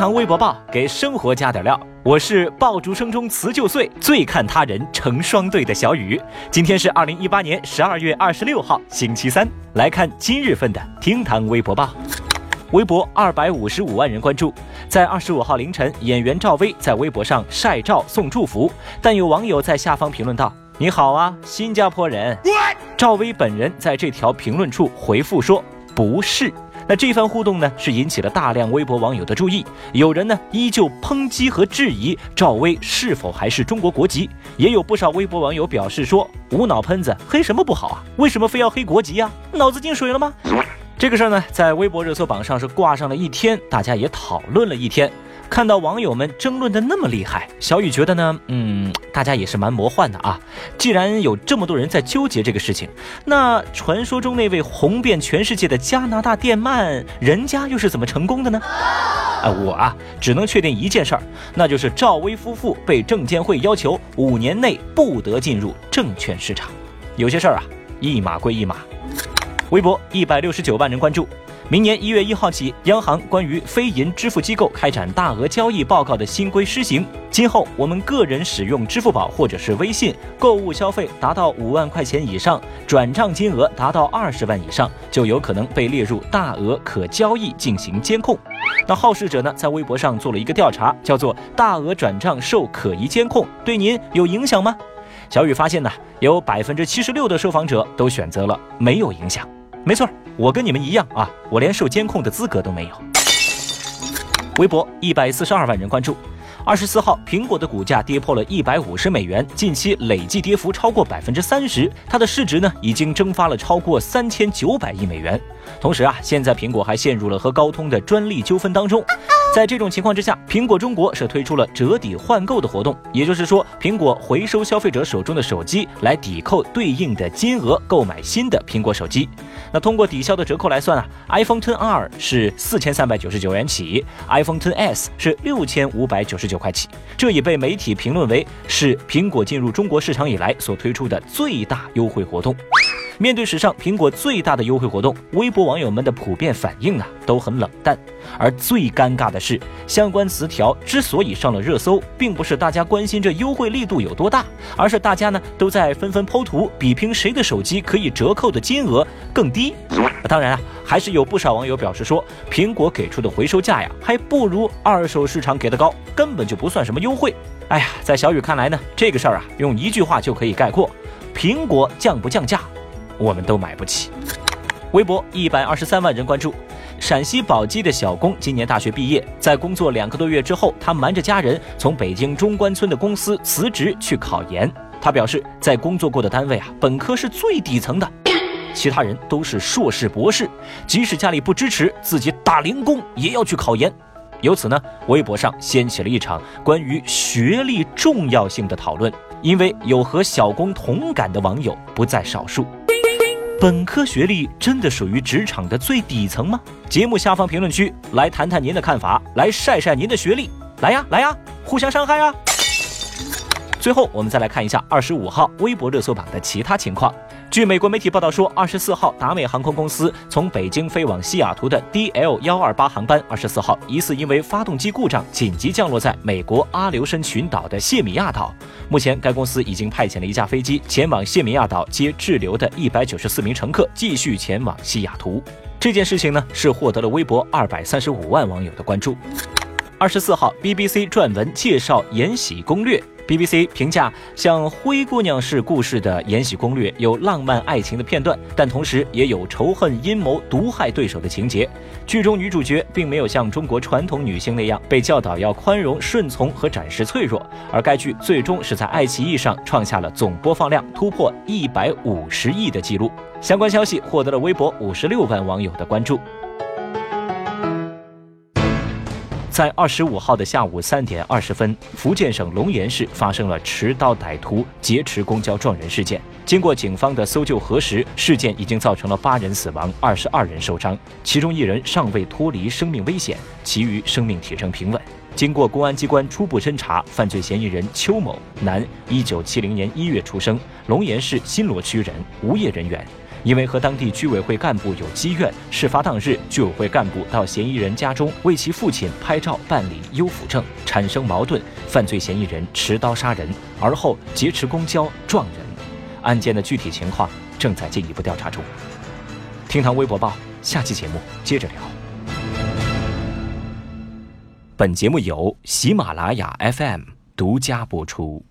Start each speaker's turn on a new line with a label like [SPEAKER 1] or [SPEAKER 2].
[SPEAKER 1] 堂微博报给生活加点料，我是爆竹声中辞旧岁，最看他人成双对的小雨。今天是二零一八年十二月二十六号，星期三。来看今日份的厅堂微博报，微博二百五十五万人关注。在二十五号凌晨，演员赵薇在微博上晒照送祝福，但有网友在下方评论道：“你好啊，新加坡人。”赵薇本人在这条评论处回复说：“不是。”那这番互动呢，是引起了大量微博网友的注意。有人呢依旧抨击和质疑赵薇是否还是中国国籍，也有不少微博网友表示说：“无脑喷子黑什么不好啊？为什么非要黑国籍呀？脑子进水了吗？”这个事儿呢，在微博热搜榜上是挂上了一天，大家也讨论了一天。看到网友们争论的那么厉害，小雨觉得呢，嗯，大家也是蛮魔幻的啊。既然有这么多人在纠结这个事情，那传说中那位红遍全世界的加拿大电鳗，人家又是怎么成功的呢？啊，我啊，只能确定一件事儿，那就是赵薇夫妇被证监会要求五年内不得进入证券市场。有些事儿啊，一码归一码。微博一百六十九万人关注。明年一月一号起，央行关于非银支付机构开展大额交易报告的新规施行。今后，我们个人使用支付宝或者是微信购物消费达到五万块钱以上，转账金额达到二十万以上，就有可能被列入大额可交易进行监控。那好事者呢，在微博上做了一个调查，叫做“大额转账受可疑监控”，对您有影响吗？小雨发现呢，有百分之七十六的受访者都选择了没有影响。没错，我跟你们一样啊，我连受监控的资格都没有。微博一百四十二万人关注。二十四号，苹果的股价跌破了一百五十美元，近期累计跌幅超过百分之三十，它的市值呢已经蒸发了超过三千九百亿美元。同时啊，现在苹果还陷入了和高通的专利纠纷当中。在这种情况之下，苹果中国是推出了折抵换购的活动，也就是说，苹果回收消费者手中的手机来抵扣对应的金额，购买新的苹果手机。那通过抵消的折扣来算啊，iPhone 10R 是四千三百九十九元起，iPhone 10s 是六千五百九十九块起。这也被媒体评论为是苹果进入中国市场以来所推出的最大优惠活动。面对史上苹果最大的优惠活动，微博网友们的普遍反应呢都很冷淡。而最尴尬的是，相关词条之所以上了热搜，并不是大家关心这优惠力度有多大，而是大家呢都在纷纷剖图，比拼谁的手机可以折扣的金额更低。当然啊，还是有不少网友表示说，苹果给出的回收价呀，还不如二手市场给的高，根本就不算什么优惠。哎呀，在小雨看来呢，这个事儿啊，用一句话就可以概括：苹果降不降价？我们都买不起。微博一百二十三万人关注，陕西宝鸡的小工今年大学毕业，在工作两个多月之后，他瞒着家人从北京中关村的公司辞职去考研。他表示，在工作过的单位啊，本科是最底层的，其他人都是硕士、博士，即使家里不支持，自己打零工也要去考研。由此呢，微博上掀起了一场关于学历重要性的讨论。因为有和小工同感的网友不在少数，本科学历真的属于职场的最底层吗？节目下方评论区来谈谈您的看法，来晒晒您的学历，来呀来呀，互相伤害啊！最后，我们再来看一下二十五号微博热搜榜的其他情况。据美国媒体报道说，二十四号达美航空公司从北京飞往西雅图的 DL 幺二八航班，二十四号疑似因为发动机故障紧急降落在美国阿留申群岛的谢米亚岛。目前，该公司已经派遣了一架飞机前往谢米亚岛接滞留的一百九十四名乘客，继续前往西雅图。这件事情呢，是获得了微博二百三十五万网友的关注。二十四号，BBC 撰文介绍《延禧攻略》。BBC 评价像《灰姑娘》式故事的《延禧攻略》有浪漫爱情的片段，但同时也有仇恨、阴谋、毒害对手的情节。剧中女主角并没有像中国传统女性那样被教导要宽容、顺从和展示脆弱，而该剧最终是在爱奇艺上创下了总播放量突破一百五十亿的记录。相关消息获得了微博五十六万网友的关注。在二十五号的下午三点二十分，福建省龙岩市发生了持刀歹徒劫持公交撞人事件。经过警方的搜救核实，事件已经造成了八人死亡，二十二人受伤，其中一人尚未脱离生命危险，其余生命体征平稳。经过公安机关初步侦查，犯罪嫌疑人邱某，男，一九七零年一月出生，龙岩市新罗区人，无业人员。因为和当地居委会干部有积怨，事发当日，居委会干部到嫌疑人家中为其父亲拍照办理优抚证，产生矛盾，犯罪嫌疑人持刀杀人，而后劫持公交撞人。案件的具体情况正在进一步调查中。听堂微博报，下期节目接着聊。本节目由喜马拉雅 FM 独家播出。